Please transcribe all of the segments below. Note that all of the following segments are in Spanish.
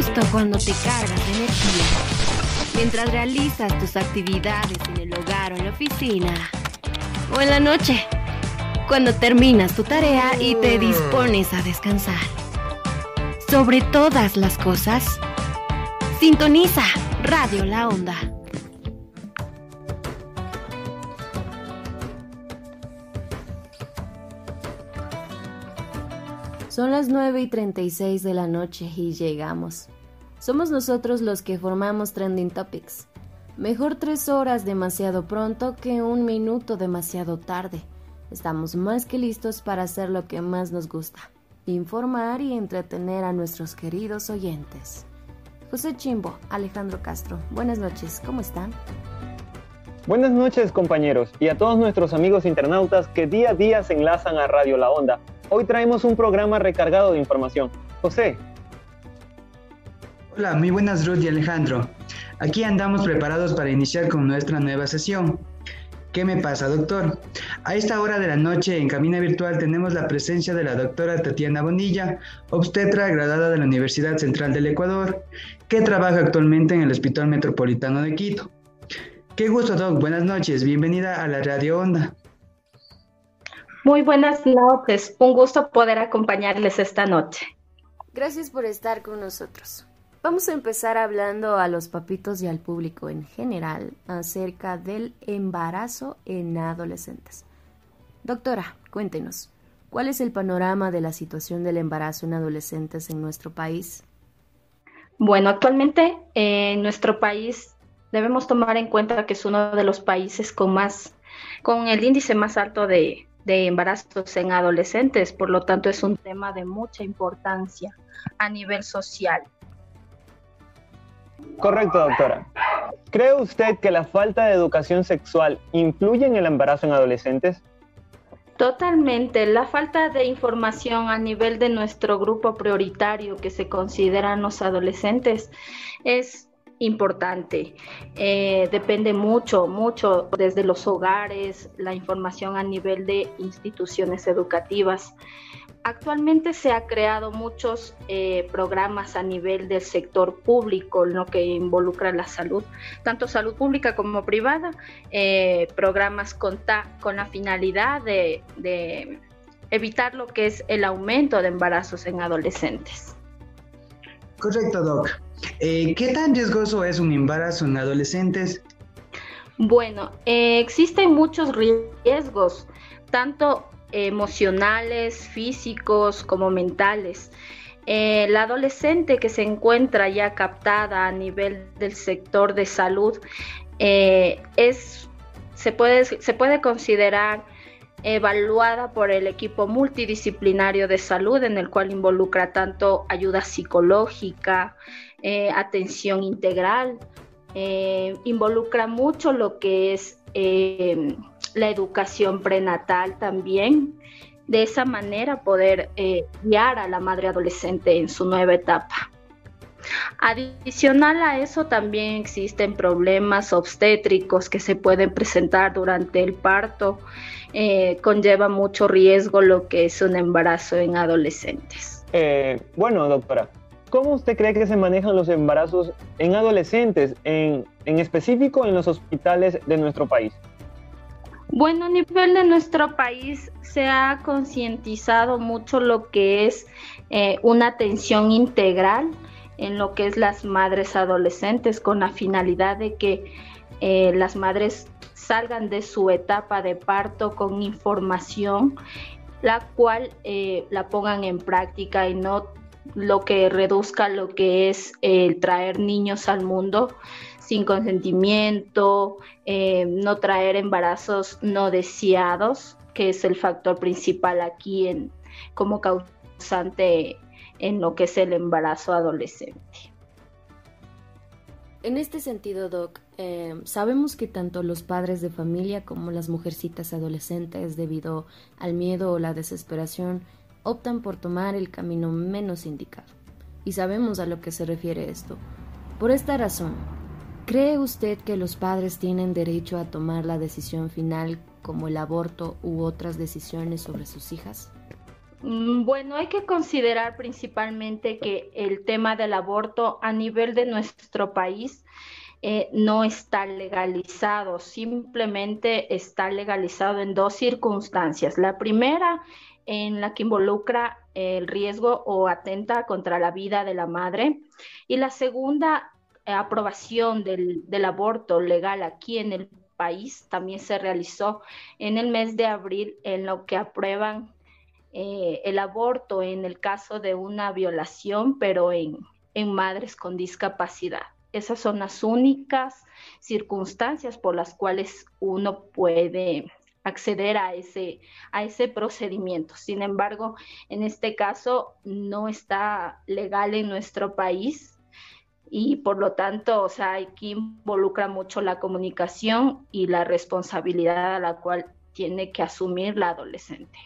justo cuando te cargas de energía, mientras realizas tus actividades en el hogar o en la oficina, o en la noche, cuando terminas tu tarea y te dispones a descansar. Sobre todas las cosas, sintoniza Radio La Onda. Son las 9 y 36 de la noche y llegamos. Somos nosotros los que formamos Trending Topics. Mejor tres horas demasiado pronto que un minuto demasiado tarde. Estamos más que listos para hacer lo que más nos gusta, informar y entretener a nuestros queridos oyentes. José Chimbo, Alejandro Castro, buenas noches, ¿cómo están? Buenas noches compañeros y a todos nuestros amigos internautas que día a día se enlazan a Radio La Onda Hoy traemos un programa recargado de información. José. Hola, muy buenas Ruth y Alejandro. Aquí andamos preparados para iniciar con nuestra nueva sesión. ¿Qué me pasa, doctor? A esta hora de la noche en Camina Virtual tenemos la presencia de la doctora Tatiana Bonilla, obstetra graduada de la Universidad Central del Ecuador, que trabaja actualmente en el Hospital Metropolitano de Quito. Qué gusto, doc. Buenas noches. Bienvenida a la Radio Onda. Muy buenas noches, un gusto poder acompañarles esta noche. Gracias por estar con nosotros. Vamos a empezar hablando a los papitos y al público en general acerca del embarazo en adolescentes. Doctora, cuéntenos, ¿cuál es el panorama de la situación del embarazo en adolescentes en nuestro país? Bueno, actualmente en nuestro país debemos tomar en cuenta que es uno de los países con más, con el índice más alto de, de embarazos en adolescentes, por lo tanto es un tema de mucha importancia a nivel social. Correcto, doctora. ¿Cree usted que la falta de educación sexual influye en el embarazo en adolescentes? Totalmente. La falta de información a nivel de nuestro grupo prioritario que se consideran los adolescentes es importante. Eh, depende mucho, mucho desde los hogares, la información a nivel de instituciones educativas. Actualmente se ha creado muchos eh, programas a nivel del sector público, lo que involucra la salud, tanto salud pública como privada, eh, programas con, con la finalidad de evitar lo que es el aumento de embarazos en adolescentes. Correcto, Doc. Eh, ¿Qué tan riesgoso es un embarazo en adolescentes? Bueno, eh, existen muchos riesgos, tanto emocionales, físicos como mentales. Eh, la adolescente que se encuentra ya captada a nivel del sector de salud es, se, puede, se puede considerar evaluada por el equipo multidisciplinario de salud en el cual involucra tanto ayuda psicológica, eh, atención integral, eh, involucra mucho lo que es eh, la educación prenatal también. De esa manera poder guiar a la madre adolescente en su nueva etapa. Adicional a eso también existen problemas obstétricos que se pueden presentar durante el parto. conlleva mucho riesgo lo que es un embarazo en adolescentes. bueno, doctora, ¿Cómo usted cree que se manejan los embarazos en adolescentes, en, específico en los hospitales de nuestro país? Bueno, a nivel de nuestro país se ha concientizado mucho lo que es eh, una atención integral en lo que es las madres adolescentes con la finalidad de que eh, las madres salgan de su etapa de parto con información la cual eh, la pongan en práctica y no lo que reduzca lo que es el traer niños al mundo sin consentimiento, eh, no traer embarazos no deseados, que es el factor principal aquí en, como causante en lo que es el embarazo adolescente. En este sentido, Doc, eh, sabemos que tanto los padres de familia como las mujercitas adolescentes, debido al miedo o la desesperación, optan por tomar el camino menos indicado. Y sabemos a lo que se refiere esto. Por esta razón, ¿cree usted que los padres tienen derecho a tomar la decisión final como el aborto u otras decisiones sobre sus hijas? Mm, bueno, hay que considerar principalmente que el tema del aborto a nivel de nuestro país eh, no está legalizado, simplemente está legalizado en dos circunstancias. La primera, en la que involucra el riesgo o atenta contra la vida de la madre, y la segunda, aprobación del, del aborto legal aquí en el país también se realizó en el mes de abril, en lo que aprueban eh, el aborto en el caso de una violación, pero en, madres con discapacidad. Esas son las únicas circunstancias por las cuales uno puede acceder a ese, a ese procedimiento. Sin embargo, en este caso no está legal en nuestro país y por lo tanto, o sea, aquí involucra mucho la comunicación y la responsabilidad a la cual tiene que asumir la adolescente.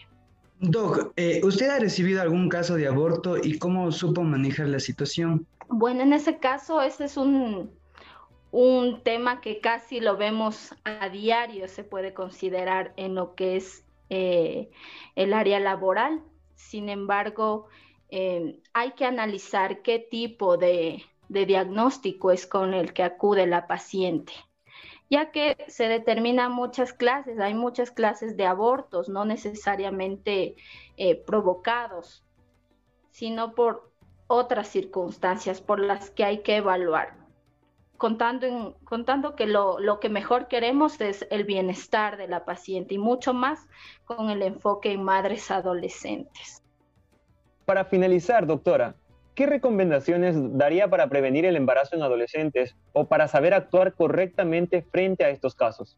Doc, eh, ¿usted ha recibido algún caso de aborto y cómo supo manejar la situación? Bueno, en ese caso, ese es un, un tema que casi lo vemos a diario, se puede considerar en lo que es eh, el área laboral. Sin embargo, eh, hay que analizar qué tipo de, de diagnóstico es con el que acude la paciente ya que se determinan muchas clases, hay muchas clases de abortos, no necesariamente eh, provocados, sino por otras circunstancias por las que hay que evaluar, contando, contando que lo, lo que mejor queremos es el bienestar de la paciente y mucho más con el enfoque en madres adolescentes. Para finalizar, doctora, ¿qué recomendaciones daría para prevenir el embarazo en adolescentes o para saber actuar correctamente frente a estos casos?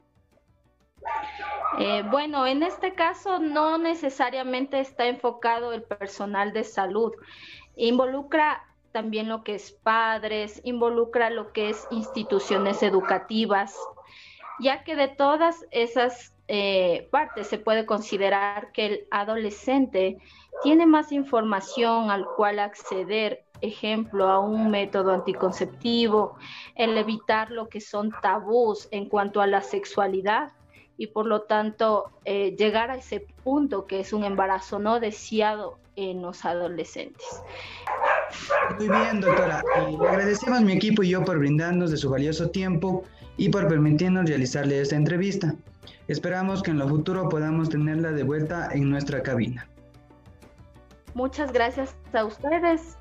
Eh, bueno, en este caso no necesariamente está enfocado el personal de salud. Involucra también lo que es padres, involucra lo que es instituciones educativas, ya que de todas esas eh, partes se puede considerar que el adolescente tiene más información al cual acceder, ejemplo, a un método anticonceptivo, el evitar lo que son tabús en cuanto a la sexualidad y por lo tanto eh, llegar a ese punto que es un embarazo no deseado en los adolescentes. Muy bien, doctora. Le agradecemos mi equipo y yo por brindarnos de su valioso tiempo y por permitirnos realizarle esta entrevista. Esperamos que en lo futuro podamos tenerla de vuelta en nuestra cabina. Muchas gracias a ustedes.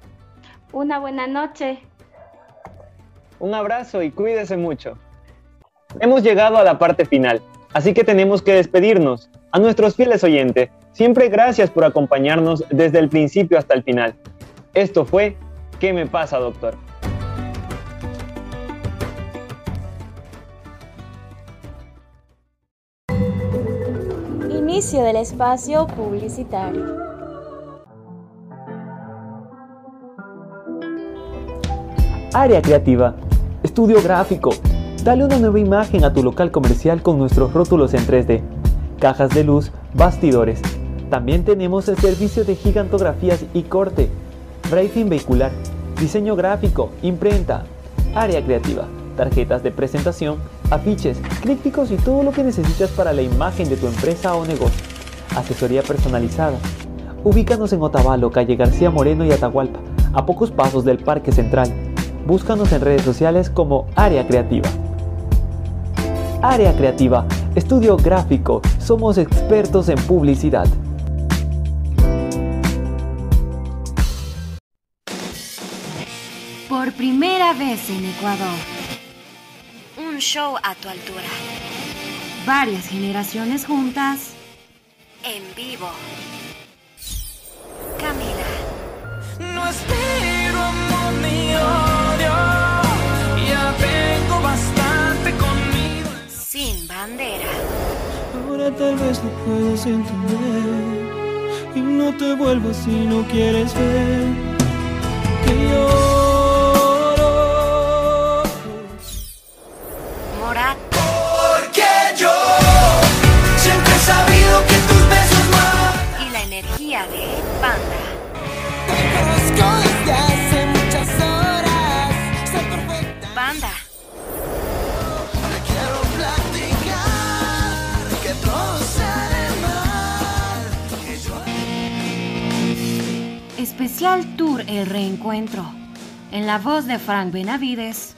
Una buena noche. Un abrazo y cuídese mucho. Hemos llegado a la parte final, así que tenemos que despedirnos. A nuestros fieles oyentes, siempre gracias por acompañarnos desde el principio hasta el final. Esto fue ¿Qué me pasa, doctor? Inicio del espacio publicitario. Área creativa. Estudio gráfico. Dale una nueva imagen a tu local comercial con nuestros rótulos en 3D. Cajas de luz, bastidores. También tenemos el servicio de gigantografías y corte. Briefing vehicular. Diseño gráfico, imprenta. Área creativa. Tarjetas de presentación, afiches, crípticos y todo lo que necesitas para la imagen de tu empresa o negocio. Asesoría personalizada. Ubícanos en Otavalo, calle García Moreno y Atahualpa, a pocos pasos del Parque Central Búscanos en redes sociales como Área Creativa. Área Creativa, estudio gráfico, somos expertos en publicidad. Por primera vez en Ecuador. Un show a tu altura. Varias generaciones juntas. En vivo. Camila. No espero amor mío. bandera. Ahora tal vez lo puedes entender y no te vuelvas si no quieres ver que lloro. Especial Tour El Reencuentro. En la voz de Frank Benavides,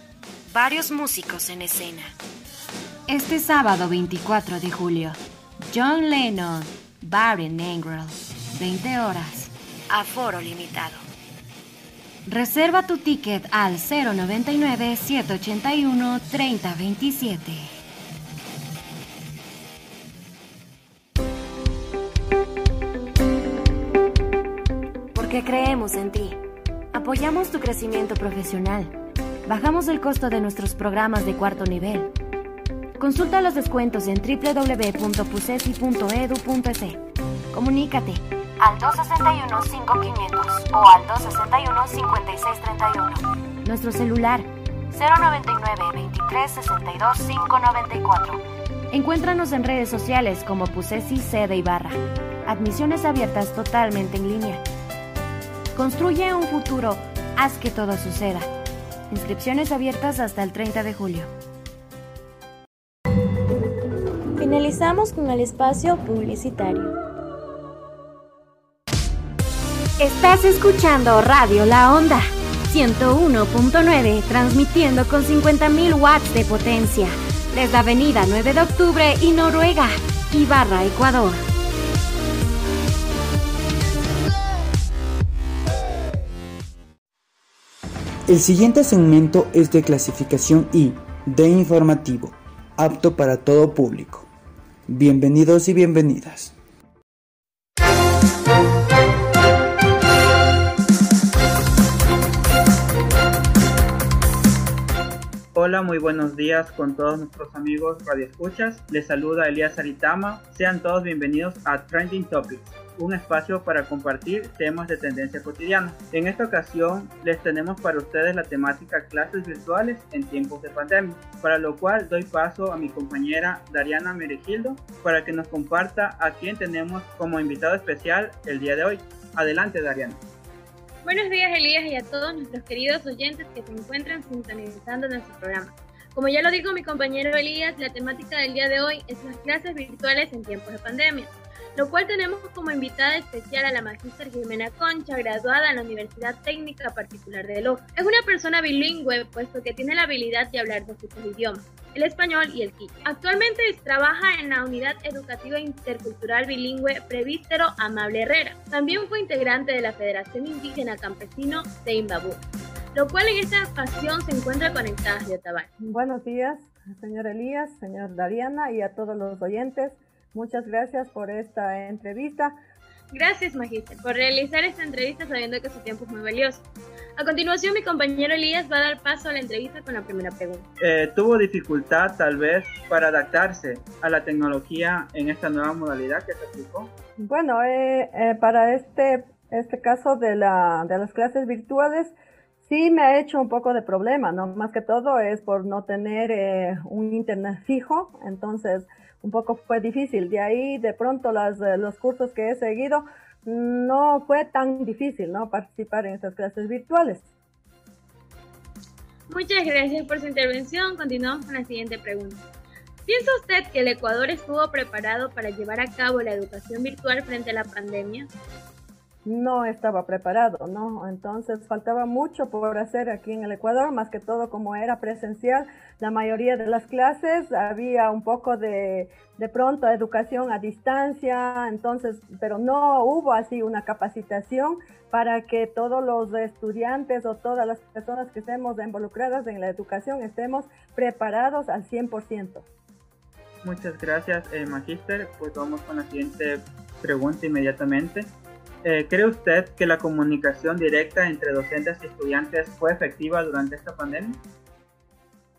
varios músicos en escena. Este sábado 24 de julio, John Lennon, Barry Nangrel, 20 horas, aforo limitado. Reserva tu ticket al 099-781-3027. Porque creemos en ti. Apoyamos tu crecimiento profesional. Bajamos el costo de nuestros programas de cuarto nivel. Consulta los descuentos en www.pusesi.edu.es. Comunícate al 261-5500 o al 261-5631. Nuestro celular 099-2362-594. Encuéntranos en redes sociales como Pusesi Sede Ibarra. Admisiones abiertas totalmente en línea. Construye un futuro. Haz que todo suceda. Inscripciones abiertas hasta el 30 de julio. Finalizamos con el espacio publicitario. Estás escuchando Radio La Onda 101.9, transmitiendo con 50.000 watts de potencia desde Avenida 9 de Octubre y Noruega, Ibarra, Ecuador. El siguiente segmento es de clasificación I, de informativo, apto para todo público. Bienvenidos y bienvenidas. Hola, muy buenos días con todos nuestros amigos Radio Escuchas. Les saluda Elías Aritama. Sean todos bienvenidos a Trending Topics, un espacio para compartir temas de tendencia cotidiana. En esta ocasión les tenemos para ustedes la temática clases virtuales en tiempos de pandemia, para lo cual doy paso a mi compañera Dariana Meregildo para que nos comparta a quien tenemos como invitado especial el día de hoy. Adelante, Dariana. Buenos días Elías y a todos nuestros queridos oyentes que se encuentran sintonizando nuestro programa. Como ya lo dijo mi compañero Elías, la temática del día de hoy es las clases virtuales en tiempos de pandemia, lo cual tenemos como invitada especial a la magíster Jimena Concha, graduada en la Universidad Técnica Particular de Loja. Es una persona bilingüe, puesto que tiene la habilidad de hablar dos tipos de idiomas, el español y el quiche. Actualmente trabaja en la Unidad Educativa Intercultural Bilingüe Prevístero Amable Herrera. También fue integrante de la Federación Indígena Campesino de Imbabú, lo cual en esta ocasión se encuentra conectada de Otabal. Buenos días, señor Elías, señor Dariana y a todos los oyentes. Muchas gracias por esta entrevista. Gracias, Magister, por realizar esta entrevista sabiendo que su tiempo es muy valioso. A continuación, mi compañero Elías va a dar paso a la entrevista con la primera pregunta. Eh, ¿Tuvo dificultad tal vez para adaptarse a la tecnología en esta nueva modalidad que se aplicó? Bueno, eh, eh, para este, este caso de, la, de las clases virtuales, sí me ha hecho un poco de problema, ¿no? Más que todo es por no tener un internet fijo, entonces un poco fue difícil. De ahí, de pronto, las, eh, los cursos que he seguido, no fue tan difícil, ¿no? Participar en estas clases virtuales. Muchas gracias por su intervención. Continuamos con la siguiente pregunta. ¿Piensa usted que el Ecuador estuvo preparado para llevar a cabo la educación virtual frente a la pandemia? No estaba preparado, ¿no? Entonces faltaba mucho por hacer aquí en el Ecuador, más que todo como era presencial, la mayoría de las clases había un poco de, de pronto educación a distancia, entonces, pero no hubo así una capacitación para que todos los estudiantes o todas las personas que estemos involucradas en la educación estemos preparados al 100%. Muchas gracias, eh, Magister. Pues vamos con la siguiente pregunta inmediatamente. Eh, ¿Cree usted que la comunicación directa entre docentes y estudiantes fue efectiva durante esta pandemia?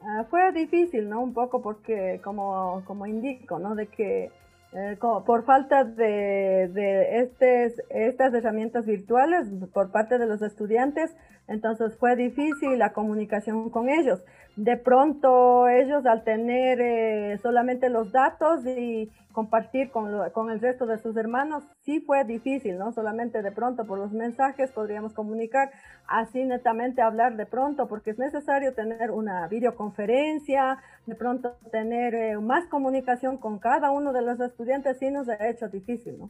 Ah, fue difícil, ¿no? Un poco porque, como, como indico, ¿no? De que eh, por falta de, de estes, estas herramientas virtuales por parte de los estudiantes, entonces fue difícil la comunicación con ellos. De pronto ellos al tener eh, solamente los datos y compartir con, con el resto de sus hermanos, sí fue difícil, ¿no? Solamente de pronto por los mensajes podríamos comunicar, así netamente hablar de pronto, porque es necesario tener una videoconferencia, de pronto tener eh, más comunicación con cada uno de los estudiantes, sí nos ha hecho difícil, ¿no?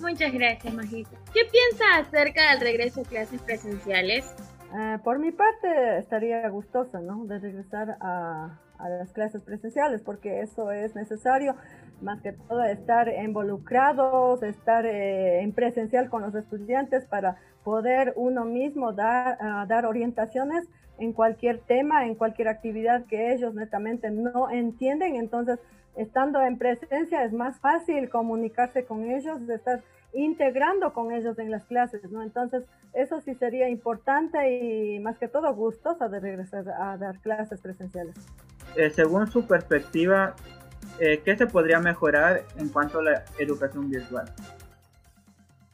Muchas gracias, Majita. ¿Qué piensa acerca del regreso a clases presenciales? Eh, por mi parte, estaría gustosa, ¿no? De regresar a, a las clases presenciales, porque eso es necesario, más que todo estar involucrados, estar eh, en presencial con los estudiantes para poder uno mismo dar, ah, dar orientaciones en cualquier tema, en cualquier actividad que ellos netamente no entienden. Entonces, estando en presencia es más fácil comunicarse con ellos, estar integrando con ellos en las clases, ¿no? Entonces, eso sí sería importante y más que todo gustosa de regresar a dar clases presenciales. Eh, según su perspectiva, eh, ¿qué se podría mejorar en cuanto a la educación virtual?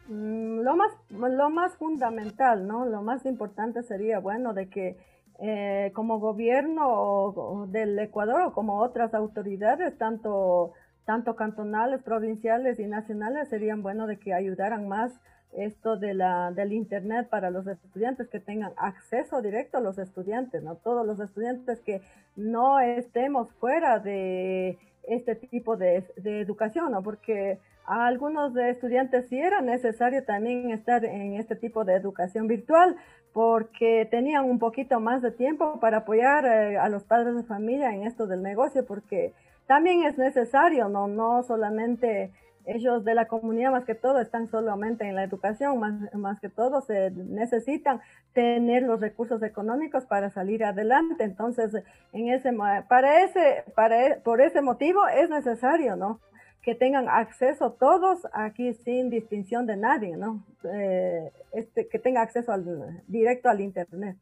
Mm, lo más, lo más fundamental, ¿no? Lo más importante sería, bueno, de que eh, como gobierno del Ecuador o como otras autoridades, tanto, tanto cantonales, provinciales y nacionales, serían bueno de que ayudaran más esto de la, del Internet para los estudiantes, que tengan acceso directo a los estudiantes, ¿no? Todos los estudiantes que no estemos fuera de este tipo de, educación, ¿no? Porque a algunos de estudiantes sí era necesario también estar en este tipo de educación virtual porque tenían un poquito más de tiempo para apoyar eh, a los padres de familia en esto del negocio, porque también es necesario, no, no solamente ellos de la comunidad más que todo están solamente en la educación, más, más que todo se necesitan tener los recursos económicos para salir adelante. Entonces, en ese, para ese, para, por ese motivo es necesario, ¿no? Que tengan acceso todos aquí sin distinción de nadie, ¿no? Eh, este, que tenga acceso al, directo al Internet.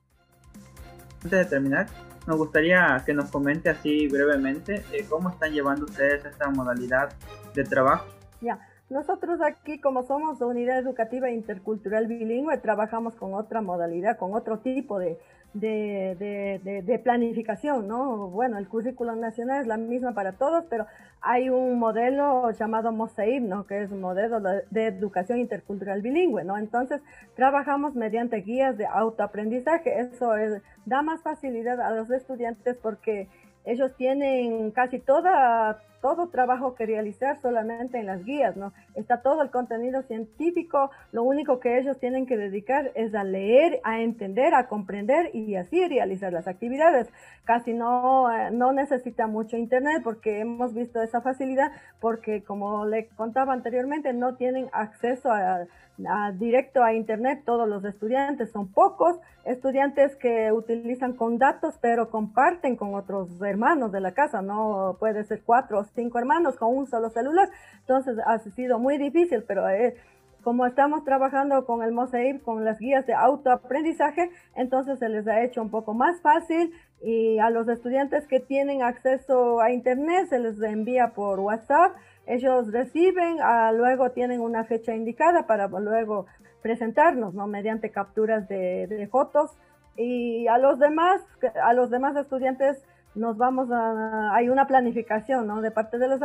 Antes de terminar, nos gustaría que nos comente así brevemente eh, cómo están llevando ustedes esta modalidad de trabajo. Ya, nosotros aquí como somos Unidad Educativa Intercultural Bilingüe, trabajamos con otra modalidad, con otro tipo de, de, de, de, planificación, ¿no? Bueno, el currículo nacional es la misma para todos, pero hay un modelo llamado MOSEIB, ¿no? Que es un modelo de educación intercultural bilingüe, ¿no? Entonces, trabajamos mediante guías de autoaprendizaje. Eso da más facilidad a los estudiantes porque ellos tienen casi toda todo trabajo que realizar solamente en las guías, ¿no? Está todo el contenido científico, lo único que ellos tienen que dedicar es a leer, a entender, a comprender y así realizar las actividades. Casi no, eh, no necesita mucho internet porque hemos visto esa facilidad porque como le contaba anteriormente, no tienen acceso a directo a Internet todos los estudiantes. Son pocos estudiantes que utilizan con datos, pero comparten con otros hermanos de la casa. No puede ser cuatro cinco hermanos con un solo celular. Entonces ha sido muy difícil, pero eh, como estamos trabajando con el Mosaib, con las guías de autoaprendizaje, entonces se les ha hecho un poco más fácil y a los estudiantes que tienen acceso a Internet se les envía por WhatsApp ellos reciben, ah, luego tienen una fecha indicada para luego presentarnos, ¿no? Mediante capturas de, fotos y a los demás, a los demás estudiantes nos vamos a, hay una planificación, ¿no? De parte de las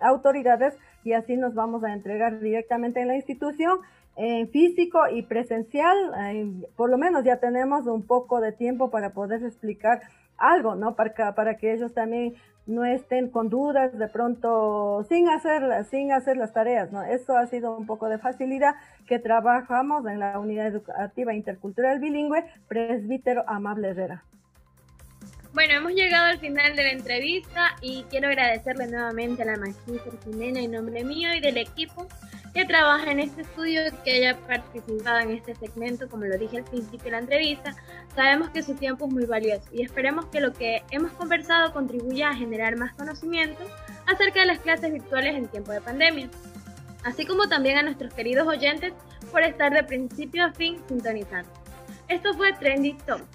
autoridades y así nos vamos a entregar directamente en la institución en físico y presencial, por lo menos ya tenemos un poco de tiempo para poder explicar algo, ¿no? Para, para que ellos también no estén con dudas de pronto sin hacer, sin hacer las tareas, ¿no? Eso ha sido un poco de facilidad que trabajamos en la Unidad Educativa Intercultural Bilingüe Presbítero Amable Herrera. Bueno, hemos llegado al final de la entrevista y quiero agradecerle nuevamente a la maestra Jimena en nombre mío y del equipo que trabaja en este estudio, que haya participado en este segmento, como lo dije al principio de la entrevista. Sabemos que su tiempo es muy valioso y esperemos que lo que hemos conversado contribuya a generar más conocimiento acerca de las clases virtuales en tiempo de pandemia. Así como también a nuestros queridos oyentes por estar de principio a fin sintonizando. Esto fue Trendy Talk.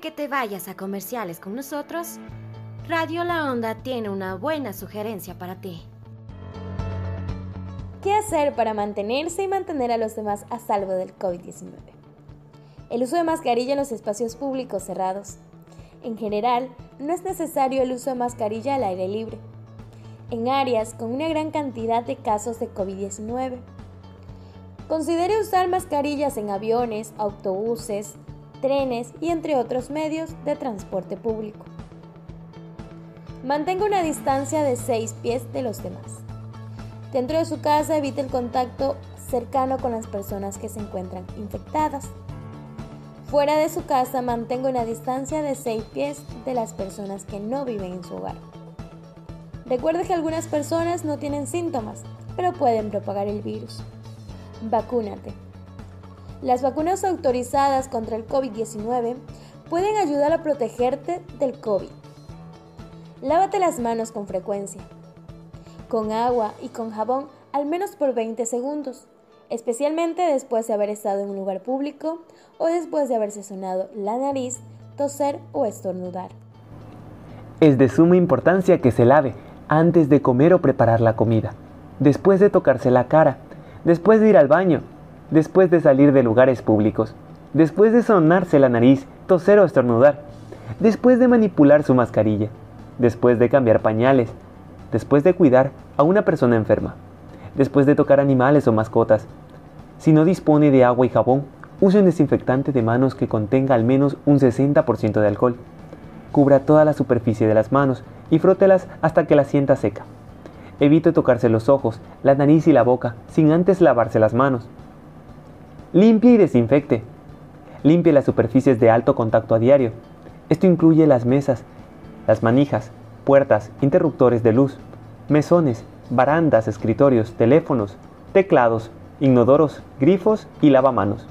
Que te vayas a comerciales con nosotros, Radio La Onda tiene una buena sugerencia para ti. ¿Qué hacer para mantenerse y mantener a los demás a salvo del COVID-19? El uso de mascarilla en los espacios públicos cerrados. En general, no es necesario el uso de mascarilla al aire libre, en áreas con una gran cantidad de casos de COVID-19. Considere usar mascarillas en aviones, autobuses, trenes y entre otros medios de transporte público. Mantenga una distancia de 6 pies de los demás. Dentro de su casa evite el contacto cercano con las personas que se encuentran infectadas. Fuera de su casa mantenga una distancia de 6 pies de las personas que no viven en su hogar. Recuerde que algunas personas no tienen síntomas, pero pueden propagar el virus. Vacúnate. Las vacunas autorizadas contra el COVID-19 pueden ayudar a protegerte del COVID. Lávate las manos con frecuencia, con agua y con jabón al menos por 20 segundos, especialmente después de haber estado en un lugar público o después de haberse sonado la nariz, toser o estornudar. Es de suma importancia que se lave antes de comer o preparar la comida, después de tocarse la cara, después de ir al baño, después de salir de lugares públicos, después de sonarse la nariz, toser o estornudar, después de manipular su mascarilla, después de cambiar pañales, después de cuidar a una persona enferma, después de tocar animales o mascotas. Si no dispone de agua y jabón, use un desinfectante de manos que contenga al menos un 60% de alcohol. Cubra toda la superficie de las manos y frótelas hasta que la sienta seca. Evite tocarse los ojos, la nariz y la boca sin antes lavarse las manos. Limpie y desinfecte. Limpie las superficies de alto contacto a diario. Esto incluye las mesas, las manijas, puertas, interruptores de luz, mesones, barandas, escritorios, teléfonos, teclados, inodoros, grifos y lavamanos.